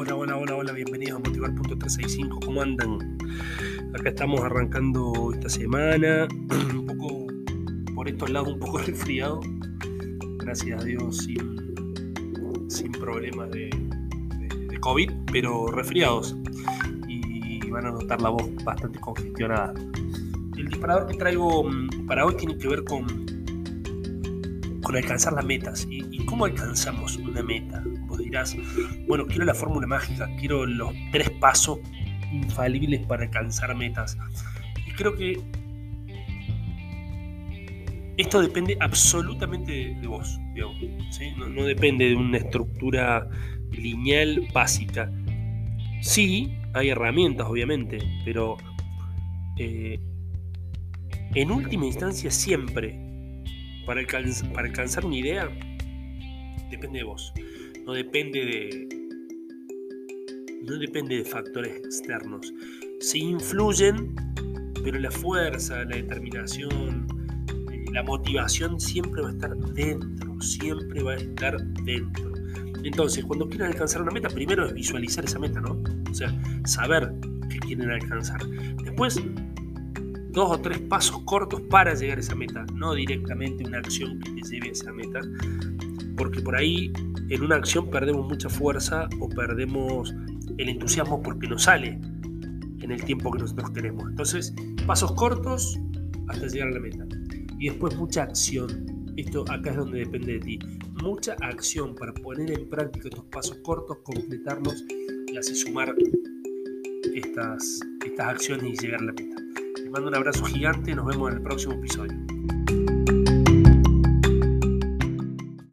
Hola, hola, hola, hola, bienvenidos a Motivar.365, ¿cómo andan? Acá estamos arrancando esta semana, un poco por estos lados, un poco resfriado, gracias a Dios sin, sin problemas de, COVID, pero resfriados y van a notar la voz bastante congestionada. El disparador que traigo mm, para hoy tiene que ver con, con alcanzar las metas. ¿Y, cómo alcanzamos una meta? Vos dirás, bueno, quiero la fórmula mágica, quiero los tres pasos infalibles para alcanzar metas. Y creo que esto depende absolutamente de, vos, no, depende de una estructura lineal básica. Sí, hay herramientas, obviamente, pero eh, en última instancia siempre, para, alcanz para alcanzar una idea, depende de vos, no depende de, no depende de factores externos. Sí influyen, pero la fuerza, la determinación, eh, la motivación siempre va a estar dentro, siempre va a estar dentro. Entonces, cuando quieren alcanzar una meta, primero es visualizar esa meta, ¿no? O sea, saber qué quieren alcanzar. Después, dos o tres pasos cortos para llegar a esa meta, no directamente una acción que te lleve a esa meta, porque por ahí en una acción perdemos mucha fuerza o perdemos el entusiasmo porque no sale en el tiempo que nosotros queremos. Entonces, pasos cortos hasta llegar a la meta. Y después mucha acción. Esto acá es donde depende de ti. Mucha acción para poner en práctica estos pasos cortos, completarlos y así sumar estas, estas acciones y llegar a la meta. Mando un abrazo gigante. Nos vemos en el próximo episodio.